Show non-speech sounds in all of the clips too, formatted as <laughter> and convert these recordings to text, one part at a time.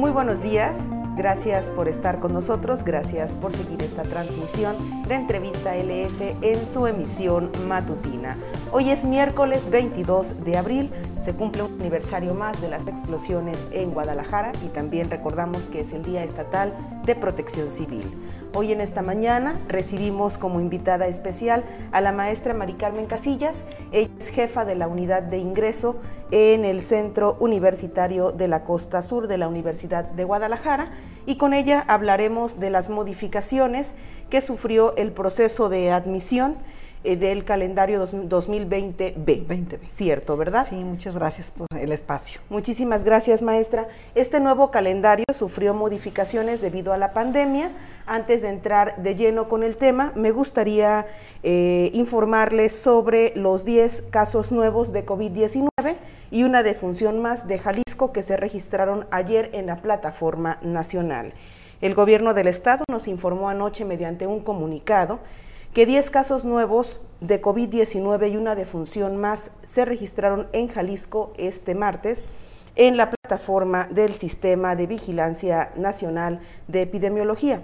Muy buenos días, gracias por estar con nosotros, gracias por seguir esta transmisión de entrevista LF en su emisión matutina. Hoy es miércoles 22 de abril, se cumple un aniversario más de las explosiones en Guadalajara y también recordamos que es el Día Estatal de Protección Civil. Hoy en esta mañana recibimos como invitada especial a la maestra Mari Carmen Casillas. Ella es jefa de la unidad de ingreso en el Centro Universitario de la Costa Sur de la Universidad de Guadalajara y con ella hablaremos de las modificaciones que sufrió el proceso de admisión eh, del calendario 2020B. 20. Cierto, ¿verdad? Sí, muchas gracias por el espacio. Muchísimas gracias, maestra. Este nuevo calendario sufrió modificaciones debido a la pandemia. Antes de entrar de lleno con el tema, me gustaría eh, informarles sobre los 10 casos nuevos de COVID-19 y una defunción más de Jalisco que se registraron ayer en la plataforma nacional. El gobierno del estado nos informó anoche mediante un comunicado que 10 casos nuevos de COVID-19 y una defunción más se registraron en Jalisco este martes en la plataforma del Sistema de Vigilancia Nacional de Epidemiología.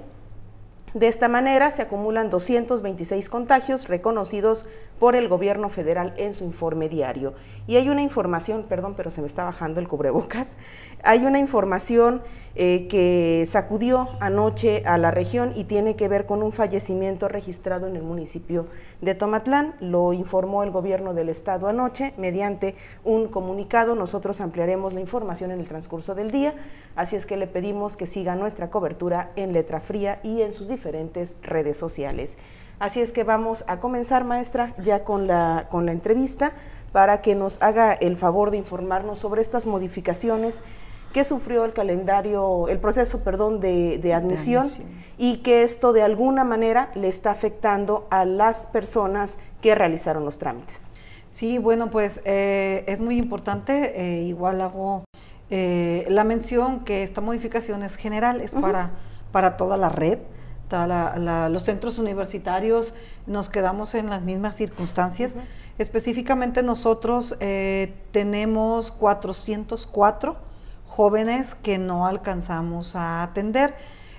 De esta manera se acumulan 226 contagios reconocidos por el gobierno federal en su informe diario. Y hay una información, perdón, pero se me está bajando el cubrebocas, <laughs> hay una información eh, que sacudió anoche a la región y tiene que ver con un fallecimiento registrado en el municipio de Tomatlán. Lo informó el gobierno del estado anoche mediante un comunicado. Nosotros ampliaremos la información en el transcurso del día, así es que le pedimos que siga nuestra cobertura en letra fría y en sus diferentes redes sociales. Así es que vamos a comenzar, maestra, ya con la, con la entrevista para que nos haga el favor de informarnos sobre estas modificaciones que sufrió el calendario, el proceso, perdón, de, admisión, y que esto de alguna manera le está afectando a las personas que realizaron los trámites. Sí, bueno, pues eh, es muy importante, eh, igual hago eh, la mención que esta modificación es general, es para, para toda la red los centros universitarios nos quedamos en las mismas circunstancias. Específicamente nosotros eh, tenemos 404 jóvenes que no alcanzamos a atender.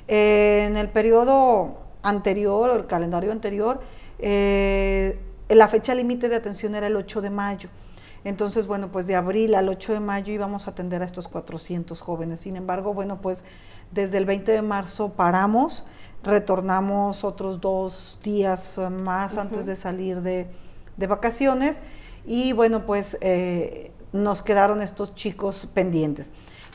Eh, en el periodo anterior, el calendario anterior, eh, la fecha límite de atención era el 8 de mayo. Entonces, bueno, pues de abril al 8 de mayo íbamos a atender a estos 400 jóvenes. Sin embargo, bueno, pues desde el 20 de marzo paramos retornamos otros dos días más antes de salir de, vacaciones y bueno, pues eh, nos quedaron estos chicos pendientes.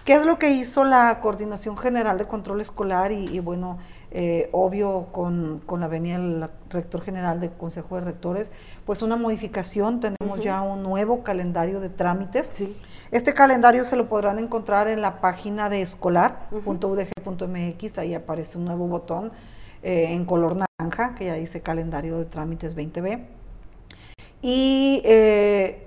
¿Qué es lo que hizo la Coordinación General de Control Escolar? Y, bueno, eh, obvio, con, la venida del rector general del Consejo de Rectores, pues una modificación, tenemos ya un nuevo calendario de trámites. Sí. Este calendario se lo podrán encontrar en la página de escolar.udg.mx, ahí aparece un nuevo botón eh, en color naranja, que ya dice calendario de trámites 20B. Y eh,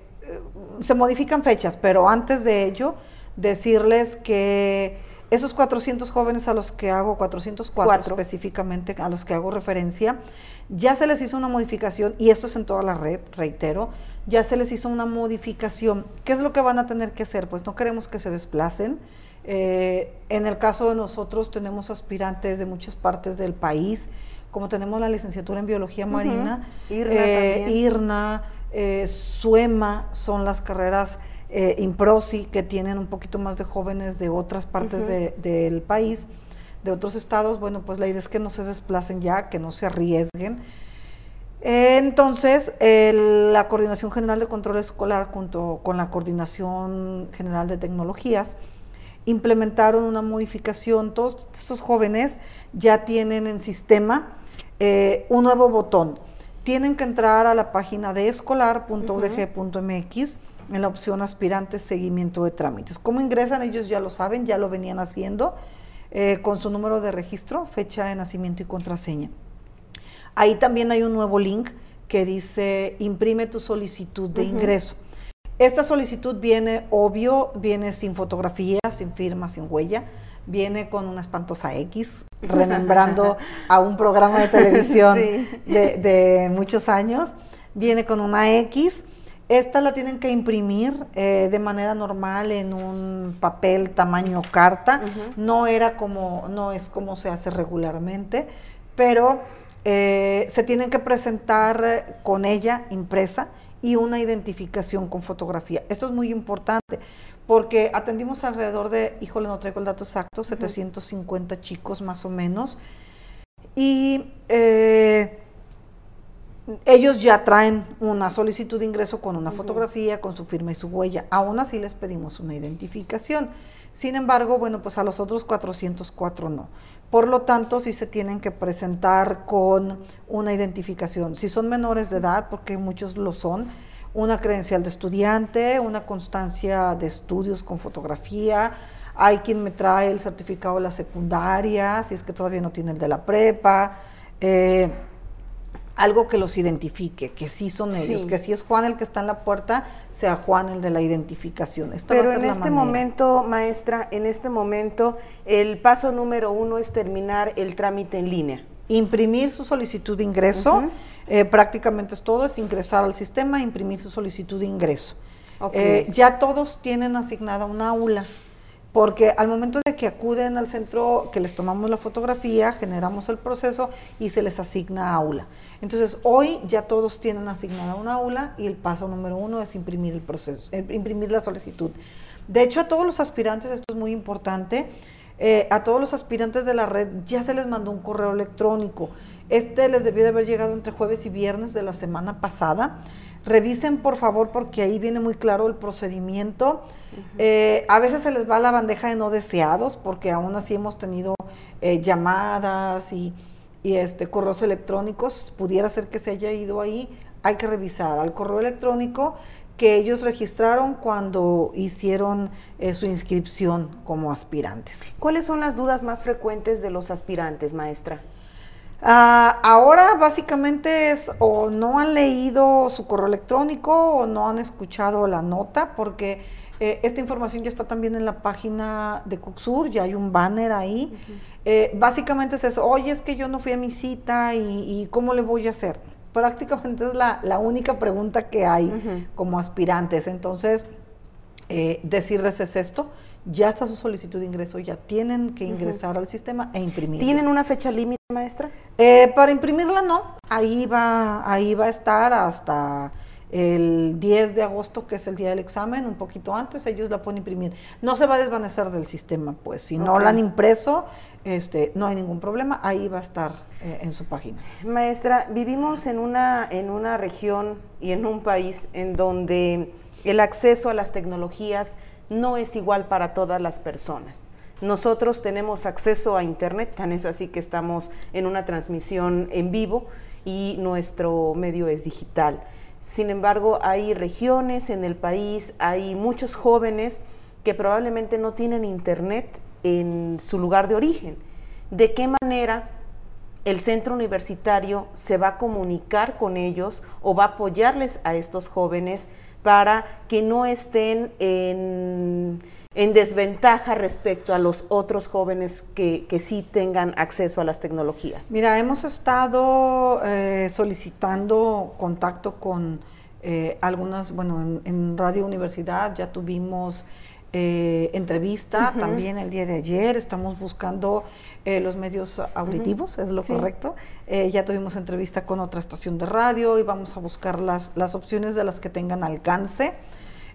se modifican fechas, pero antes de ello decirles que esos 400 jóvenes a los que hago, 404 específicamente, a los que hago referencia, ya se les hizo una modificación, y esto es en toda la red, reitero, ya se les hizo una modificación. ¿Qué es lo que van a tener que hacer? Pues no queremos que se desplacen. Eh, en el caso de nosotros tenemos aspirantes de muchas partes del país, como tenemos la licenciatura en biología marina, IRNA, eh, eh, SUEMA, son las carreras eh, Improsi, que tienen un poquito más de jóvenes de otras partes del país, de otros estados, bueno, pues la idea es que no se desplacen ya, que no se arriesguen. Entonces, la Coordinación General de Control Escolar, junto con la Coordinación General de Tecnologías, implementaron una modificación. Todos estos jóvenes ya tienen en sistema eh, un nuevo botón. Tienen que entrar a la página de escolar.udg.mx en la opción aspirantes seguimiento de trámites. ¿Cómo ingresan? Ellos ya lo saben, ya lo venían haciendo eh, con su número de registro, fecha de nacimiento y contraseña. Ahí también hay un nuevo link que dice imprime tu solicitud de ingreso. Esta solicitud viene, obvio, viene sin fotografía, sin firma, sin huella, viene con una espantosa X, <laughs> remembrando a un programa de televisión de, de muchos años, viene con una X Esta la tienen que imprimir eh, de manera normal en un papel tamaño carta. No era como, no es como se hace regularmente, pero eh, se tienen que presentar con ella impresa y una identificación con fotografía. Esto es muy importante porque atendimos alrededor de, híjole, no traigo el dato exacto, 750 chicos más o menos. Y eh, ellos ya traen una solicitud de ingreso con una fotografía, con su firma y su huella. Aún así les pedimos una identificación. Sin embargo, bueno, pues a los otros 404 no. Por lo tanto, sí se tienen que presentar con una identificación. Si son menores de edad, porque muchos lo son, una credencial de estudiante, una constancia de estudios con fotografía. Hay quien me trae el certificado de la secundaria, si es que todavía no tiene el de la prepa. Eh, algo que los identifique, que sí son ellos, que si es Juan el que está en la puerta, sea Juan el de la identificación. Pero en este momento, maestra, en este momento, el paso número uno es terminar el trámite en línea. Imprimir su solicitud de ingreso, eh, prácticamente es todo, es ingresar al sistema, imprimir su solicitud de ingreso. Eh, ya todos tienen asignada una aula porque al momento de que acuden al centro, que les tomamos la fotografía, generamos el proceso y se les asigna aula. Entonces, hoy ya todos tienen asignada una aula y el paso número uno es imprimir el proceso, eh, imprimir la solicitud. De hecho, a todos los aspirantes, esto es muy importante, eh, a todos los aspirantes de la red ya se les mandó un correo electrónico. Este les debió de haber llegado entre jueves y viernes de la semana pasada. Revisen por favor porque ahí viene muy claro el procedimiento. Eh, a veces se les va la bandeja de no deseados porque aún así hemos tenido eh, llamadas y, este, correos electrónicos. Pudiera ser que se haya ido ahí. Hay que revisar al correo electrónico que ellos registraron cuando hicieron eh, su inscripción como aspirantes. ¿Cuáles son las dudas más frecuentes de los aspirantes, maestra? Ah, ahora básicamente es o no han leído su correo electrónico o no han escuchado la nota porque eh, esta información ya está también en la página de Cuxur, ya hay un banner ahí. Eh, básicamente es eso, oye, es que yo no fui a mi cita y, ¿cómo le voy a hacer? <laughs> Prácticamente es la, única pregunta que hay como aspirantes. Entonces, eh, decirles es esto, ya está su solicitud de ingreso, ya tienen que ingresar al sistema e imprimir. ¿Tienen una fecha límite, maestra? Eh, para imprimirla no, ahí va, ahí va a estar hasta el 10 de agosto, que es el día del examen, un poquito antes, ellos la pueden imprimir. No se va a desvanecer del sistema, pues si no la han impreso, este, no hay ningún problema, ahí va a estar eh, en su página. Maestra, vivimos en una, en una región y en un país en donde el acceso a las tecnologías no es igual para todas las personas. Nosotros tenemos acceso a Internet, tan es así que estamos en una transmisión en vivo y nuestro medio es digital. Sin embargo, hay regiones en el país, hay muchos jóvenes que probablemente no tienen Internet en su lugar de origen. ¿De qué manera el centro universitario se va a comunicar con ellos o va a apoyarles a estos jóvenes para que no estén en, desventaja respecto a los otros jóvenes que, sí tengan acceso a las tecnologías? Mira, hemos estado eh, solicitando contacto con eh, algunas, bueno, en, Radio Universidad ya tuvimos eh, entrevista también el día de ayer, estamos buscando eh, los medios auditivos, es lo correcto. Eh, ya tuvimos entrevista con otra estación de radio y vamos a buscar las, las opciones de las que tengan alcance.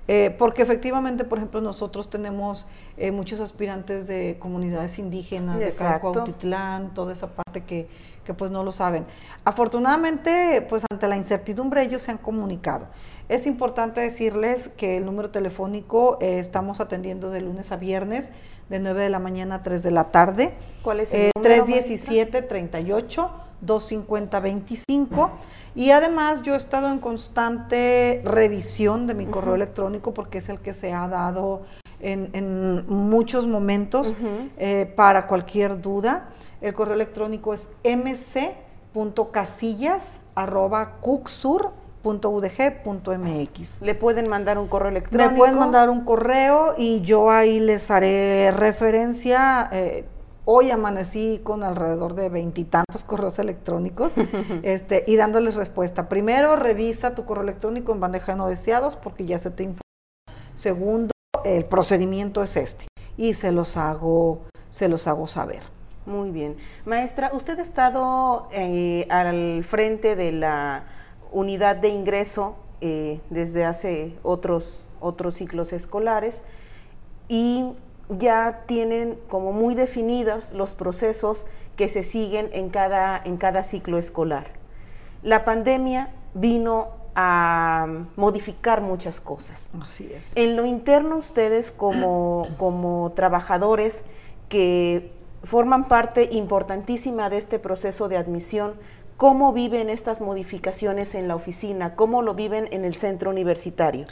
Eh, porque efectivamente, por ejemplo, nosotros tenemos muchos aspirantes de comunidades indígenas, de Cacuautitlán, toda esa parte que, que pues no lo saben. Afortunadamente, pues ante la incertidumbre ellos se han comunicado. Es importante decirles que el número telefónico estamos atendiendo de lunes a viernes de 9 de la mañana a 3 de la tarde. ¿Cuál es el 317 38 250 25 y además yo he estado en constante revisión de mi correo electrónico porque es el que se ha dado en, muchos momentos eh, para cualquier duda. El correo electrónico es mc.casillas.cuxur .udg.mx. Le pueden mandar un correo electrónico. Me pueden mandar un correo y yo ahí les haré referencia. Eh, Hoy amanecí con alrededor de veintitantos correos electrónicos <laughs> este, y dándoles respuesta. Primero, revisa tu correo electrónico en bandeja de no deseados porque ya se te informó. Segundo, el procedimiento es este y se los hago, se los hago saber. Muy bien. Maestra, usted ha estado eh, al frente de la unidad de ingreso eh, desde hace otros, otros ciclos escolares y ya tienen como muy definidos los procesos que se siguen en cada, en cada ciclo escolar. La pandemia vino a modificar muchas cosas. Así es. En lo interno, ustedes como, <clears throat> como trabajadores que forman parte importantísima de este proceso de admisión, ¿cómo viven estas modificaciones en la oficina? ¿Cómo lo viven en el centro universitario?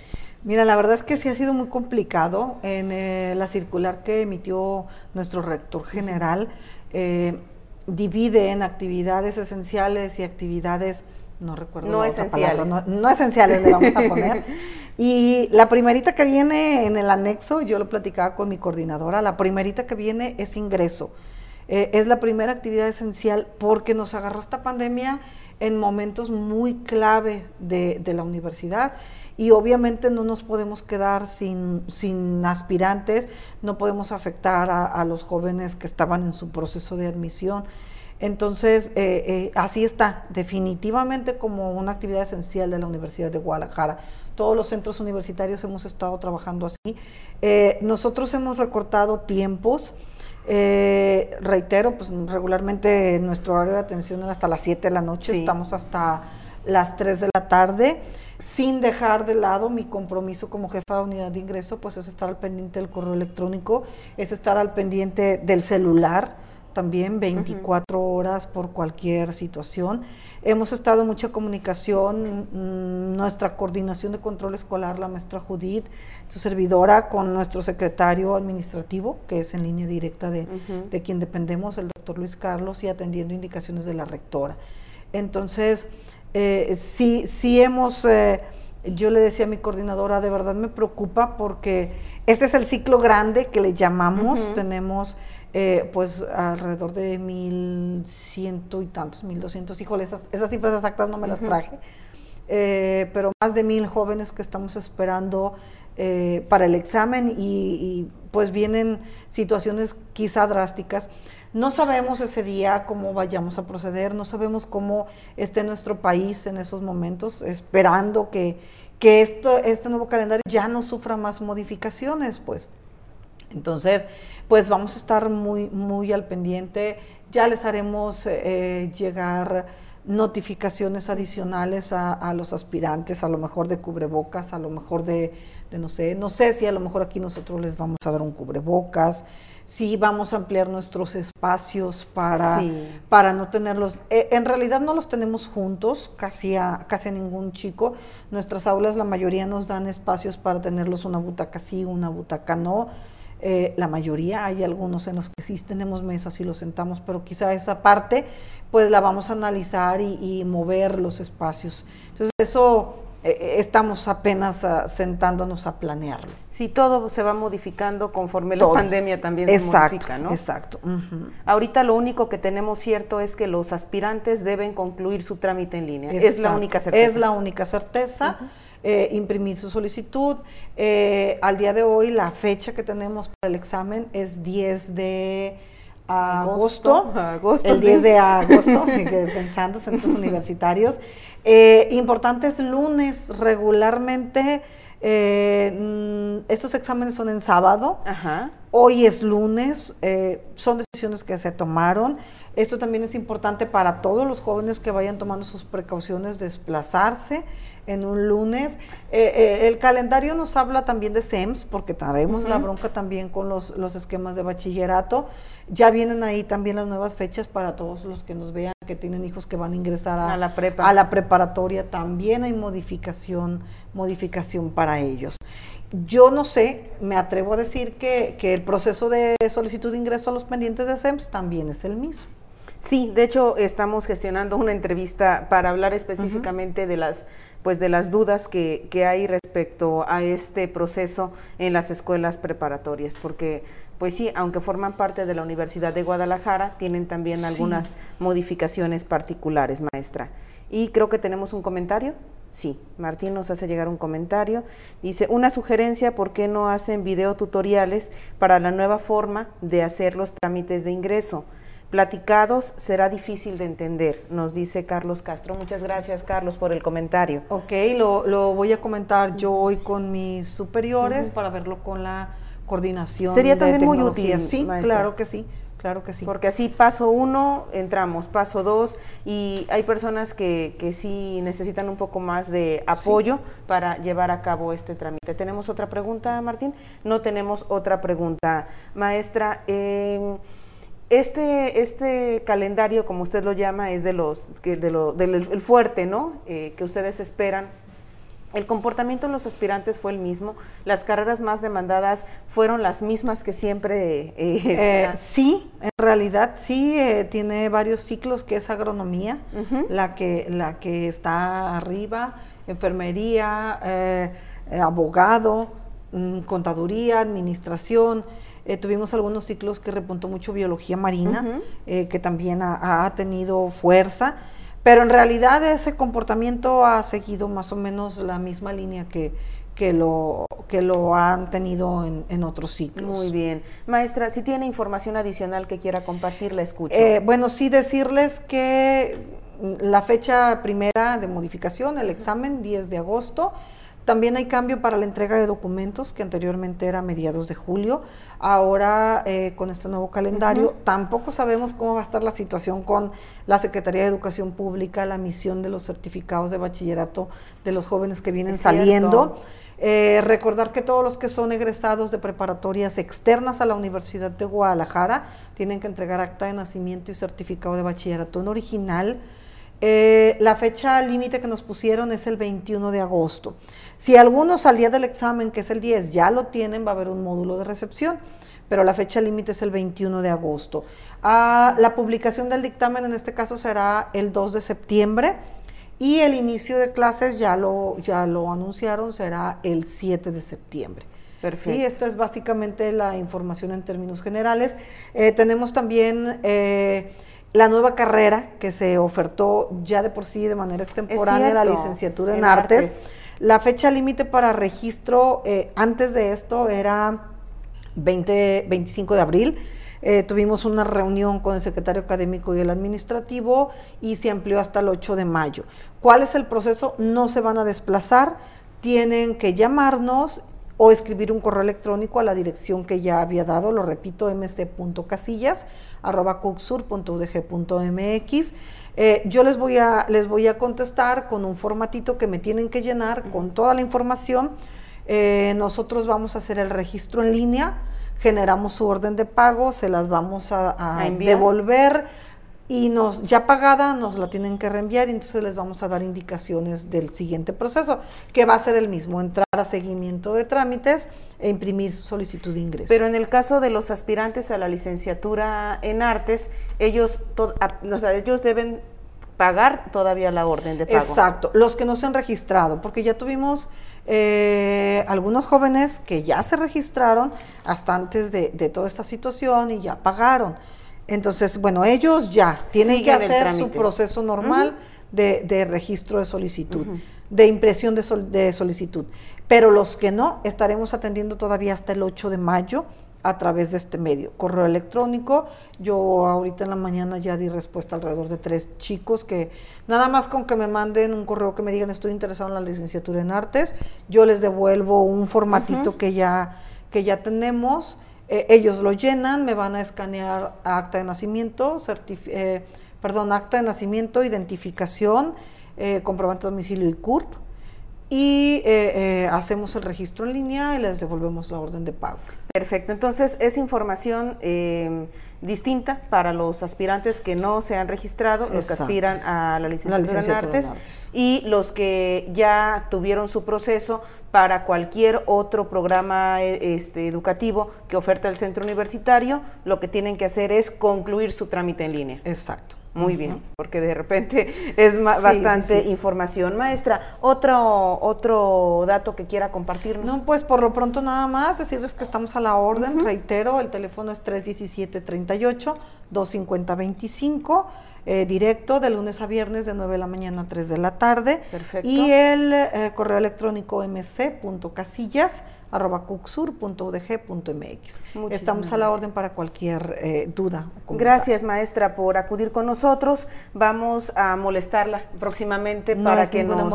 Mira, la verdad es que sí ha sido muy complicado. En eh, la circular que emitió nuestro rector general, eh, divide en actividades esenciales y actividades no recuerdo no esenciales. no, esenciales le vamos a poner. <laughs> y la primerita que viene en el anexo, yo lo platicaba con mi coordinadora, la primerita que viene es ingreso. Eh, es la primera actividad esencial porque nos agarró esta pandemia en momentos muy clave de, la universidad y obviamente no nos podemos quedar sin, sin aspirantes, no podemos afectar a los jóvenes que estaban en su proceso de admisión. Entonces, eh, eh, así está, definitivamente como una actividad esencial de la Universidad de Guadalajara. Todos los centros universitarios hemos estado trabajando así. Eh, nosotros hemos recortado tiempos. reitero, pues regularmente nuestro horario de atención es hasta las 7 de la noche, estamos hasta las 3 de la tarde, sin dejar de lado mi compromiso como jefa de unidad de ingreso, pues es estar al pendiente del correo electrónico, es estar al pendiente del celular, también 24 horas por cualquier situación. Hemos estado en mucha comunicación, mm, nuestra coordinación de control escolar, la maestra Judith, su servidora, con nuestro secretario administrativo, que es en línea directa de, quien dependemos, el doctor Luis Carlos, y atendiendo indicaciones de la rectora. Entonces, eh, sí, sí hemos, eh, yo le decía a mi coordinadora, de verdad me preocupa porque este es el ciclo grande que le llamamos, tenemos eh, pues alrededor de mil ciento y tantos, mil doscientos, híjole, esas, esas cifras exactas no me las traje, eh, pero más de mil jóvenes que estamos esperando eh, para el examen y, pues vienen situaciones quizá drásticas. No sabemos ese día cómo vayamos a proceder, no sabemos cómo esté nuestro país en esos momentos, esperando que, que esto, este nuevo calendario ya no sufra más modificaciones, pues. Entonces, pues vamos a estar muy, muy al pendiente. Ya les haremos eh, llegar notificaciones adicionales a, los aspirantes, a lo mejor de cubrebocas, a lo mejor de, no sé, no sé si a lo mejor aquí nosotros les vamos a dar un cubrebocas, si vamos a ampliar nuestros espacios para, para no tenerlos, eh, en realidad no los tenemos juntos, casi a, casi a ningún chico, nuestras aulas la mayoría nos dan espacios para tenerlos una butaca sí, una butaca no, eh, la mayoría, hay algunos en los que sí tenemos mesas y los sentamos, pero quizá esa parte pues la vamos a analizar y, mover los espacios. Entonces eso estamos apenas ah, sentándonos a planearlo. Sí, todo se va modificando conforme la pandemia también se modifica, ¿no? Exacto. Ahorita lo único que tenemos cierto es que los aspirantes deben concluir su trámite en línea. Es la única certeza. Es la única certeza. Eh, imprimir su solicitud. Eh, al día de hoy la fecha que tenemos para el examen es 10 de agosto, el 10 de agosto, <laughs> pensando centros <laughs> universitarios. Eh, importantes lunes regularmente. Eh, estos exámenes son en sábado. Hoy es lunes. son decisiones que se tomaron. Esto también es importante para todos los jóvenes que vayan tomando sus precauciones, desplazarse en un lunes. Eh, eh, el calendario nos habla también de SEMS, porque traemos la bronca también con los, los, esquemas de bachillerato. Ya vienen ahí también las nuevas fechas para todos los que nos vean que tienen hijos que van a ingresar a, la, prepa. a la preparatoria. También hay modificación, modificación para ellos. Yo no sé, me atrevo a decir que, que el proceso de solicitud de ingreso a los pendientes de SEMS también es el mismo. Sí, de hecho estamos gestionando una entrevista para hablar específicamente de las pues de las dudas que, que, hay respecto a este proceso en las escuelas preparatorias, porque pues sí, aunque forman parte de la Universidad de Guadalajara, tienen también algunas modificaciones particulares, maestra. Y creo que tenemos un comentario. Sí, Martín nos hace llegar un comentario. Dice, una sugerencia, ¿por qué no hacen videotutoriales para la nueva forma de hacer los trámites de ingreso? Platicados será difícil de entender, nos dice Carlos Castro. Muchas gracias, Carlos, por el comentario. Ok, lo, voy a comentar yo hoy con mis superiores para verlo con la coordinación. Sería también muy útil. Sí, claro que sí. Claro que sí. Porque así paso uno, entramos, paso dos, y hay personas que, que sí necesitan un poco más de apoyo para llevar a cabo este trámite. ¿Tenemos otra pregunta, Martín? No tenemos otra pregunta. Maestra, eh, este, este calendario, como usted lo llama, es de los, de lo, del fuerte, ¿no? Eh, que ustedes esperan el comportamiento de los aspirantes fue el mismo. Las carreras más demandadas fueron las mismas que siempre. Eh, eh, <laughs> sí, en realidad sí eh, tiene varios ciclos que es agronomía, la que la que está arriba, enfermería, abogado, mm, contaduría, administración. Tuvimos algunos ciclos que repuntó mucho biología marina, que también ha tenido fuerza. Pero en realidad ese comportamiento ha seguido más o menos la misma línea que, que lo, que lo han tenido en, otros ciclos. Muy bien. Maestra, si tiene información adicional que quiera compartir, la escucho. Eh, bueno, sí decirles que la fecha primera de modificación, el examen, 10 de agosto, también hay cambio para la entrega de documentos, que anteriormente era mediados de julio. Ahora, eh, con este nuevo calendario, tampoco sabemos cómo va a estar la situación con la Secretaría de Educación Pública, la misión de los certificados de bachillerato de los jóvenes que vienen saliendo. Eh, recordar que todos los que son egresados de preparatorias externas a la Universidad de Guadalajara tienen que entregar acta de nacimiento y certificado de bachillerato en original eh, la fecha límite que nos pusieron es el 21 de agosto. Si algunos al día del examen, que es el 10, ya lo tienen, va a haber un módulo de recepción, pero la fecha límite es el 21 de agosto. Ah, la publicación del dictamen en este caso será el 2 de septiembre y el inicio de clases ya lo, ya lo anunciaron, será el 7 de septiembre. Perfecto. Sí, esta es básicamente la información en términos generales. Eh, tenemos también... Eh, la nueva carrera que se ofertó ya de por sí de manera extemporánea, la licenciatura en, artes. La fecha límite para registro eh, antes de esto era 20, 25 de abril. Eh, tuvimos una reunión con el secretario académico y el administrativo y se amplió hasta el 8 de mayo. ¿Cuál es el proceso? No se van a desplazar, tienen que llamarnos o escribir un correo electrónico a la dirección que ya había dado, lo repito, mc.casillas arroba cucsur.udg.mx. Eh, yo les voy, a, les voy a contestar con un formatito que me tienen que llenar con toda la información. Eh, nosotros vamos a hacer el registro en línea, generamos su orden de pago, se las vamos a, a devolver y nos ya pagada nos la tienen que reenviar y entonces les vamos a dar indicaciones del siguiente proceso, que va a ser el mismo, entrar a seguimiento de trámites e imprimir su solicitud de ingreso. Pero en el caso de los aspirantes a la licenciatura en artes, ellos, o sea, ellos deben pagar todavía la orden de pago. Exacto, los que no se han registrado, porque ya tuvimos eh, algunos jóvenes que ya se registraron hasta antes de, de toda esta situación y ya pagaron entonces, bueno, ellos ya tienen que hacer su proceso normal de, registro de solicitud, de impresión de, solicitud. Pero los que no, estaremos atendiendo todavía hasta el 8 de mayo a través de este medio. Correo electrónico, yo ahorita en la mañana ya di respuesta alrededor de tres chicos que nada más con que me manden un correo que me digan estoy interesado en la licenciatura en artes, yo les devuelvo un formatito que, ya, que ya tenemos eh, ellos lo llenan, me van a escanear acta de nacimiento, eh, perdón, acta de nacimiento, identificación, eh, comprobante de domicilio y CURP, y hacemos el registro en línea y les devolvemos la orden de pago. Perfecto, entonces es información distinta para los aspirantes que no se han registrado, los que aspiran a la licenciatura, en, artes, y los que ya tuvieron su proceso para cualquier otro programa eh, este, educativo que oferta el centro universitario, lo que tienen que hacer es concluir su trámite en línea. Exacto. Muy bien, porque de repente <laughs> es bastante información. Maestra, otro, otro dato que quiera compartirnos. No, pues por lo pronto nada más, decirles que estamos a la orden, reitero, el teléfono es 317-38, 250-25. Eh, directo de lunes a viernes de 9 de la mañana a 3 de la tarde. Perfecto. Y el eh, correo electrónico mc.casillas arroba cucsur.udg.mx. Estamos a la orden para cualquier eh, duda. gracias, maestra, por acudir con nosotros. Vamos a molestarla próximamente para, que nos,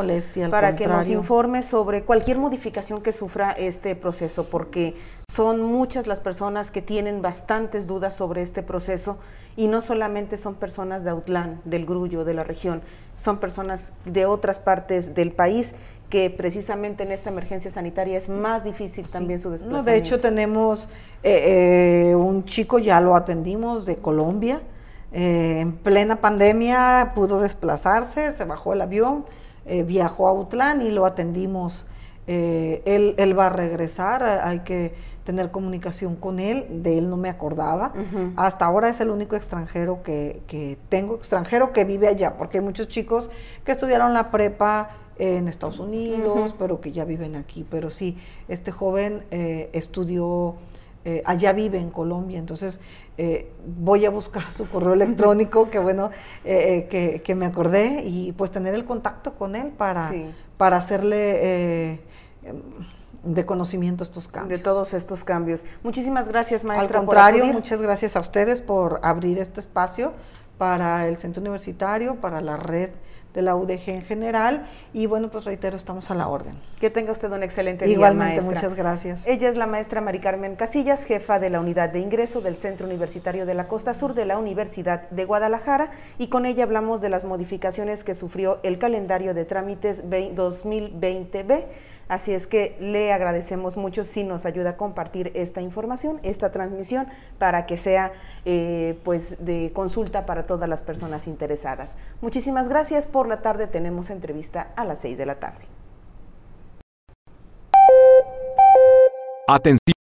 para que nos informe sobre cualquier modificación que sufra este proceso, porque son muchas las personas que tienen bastantes dudas sobre este proceso y no solamente son personas de Autlán, del Grullo, de la región, son personas de otras partes del país que precisamente en esta emergencia sanitaria es más difícil también su desplazamiento. de hecho, tenemos eh, eh, un chico, ya lo atendimos, de Colombia, eh, en plena pandemia pudo desplazarse, se bajó el avión, viajó a Utlán y lo atendimos. Él, él, va a regresar, hay que tener comunicación con él, de él no me acordaba. Hasta ahora es el único extranjero que, que, tengo, extranjero que vive allá, porque hay muchos chicos que estudiaron la prepa en Estados Unidos, pero que ya viven aquí. Pero sí, este joven eh, estudió, eh, allá vive en Colombia, entonces eh, voy a buscar su correo electrónico, que bueno, que, que, me acordé, y pues tener el contacto con él para, para hacerle de conocimiento estos cambios. De todos estos cambios. Muchísimas gracias, maestra. Al contrario, muchas gracias a ustedes por abrir este espacio para el centro universitario, para la red de la UDG en general. Y bueno, pues reitero, estamos a la orden. Que tenga usted un excelente día, Igualmente, muchas gracias. Ella es la maestra Mari Carmen Casillas, jefa de la unidad de ingreso del Centro Universitario de la Costa Sur de la Universidad de Guadalajara, y con ella hablamos de las modificaciones que sufrió el calendario de trámites 2020B Así es que le agradecemos mucho si nos ayuda a compartir esta información, esta transmisión, para que sea eh, pues de consulta para todas las personas interesadas. Muchísimas gracias. Por la tarde tenemos entrevista a las 6 de la tarde. Atención.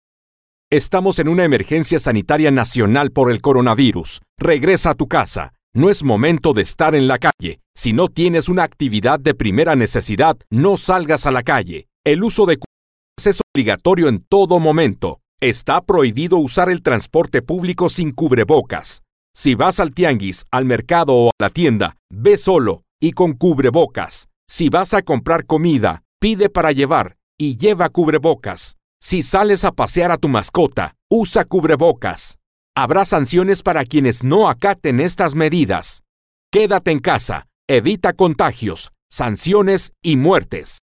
Estamos en una emergencia sanitaria nacional por el coronavirus. Regresa a tu casa. No es momento de estar en la calle. Si no tienes una actividad de primera necesidad, no salgas a la calle. El uso de cubrebocas es obligatorio en todo momento. Está prohibido usar el transporte público sin cubrebocas. Si vas al tianguis, al mercado o a la tienda, ve solo y con cubrebocas. Si vas a comprar comida, pide para llevar y lleva cubrebocas. Si sales a pasear a tu mascota, usa cubrebocas. Habrá sanciones para quienes no acaten estas medidas. Quédate en casa, evita contagios, sanciones y muertes.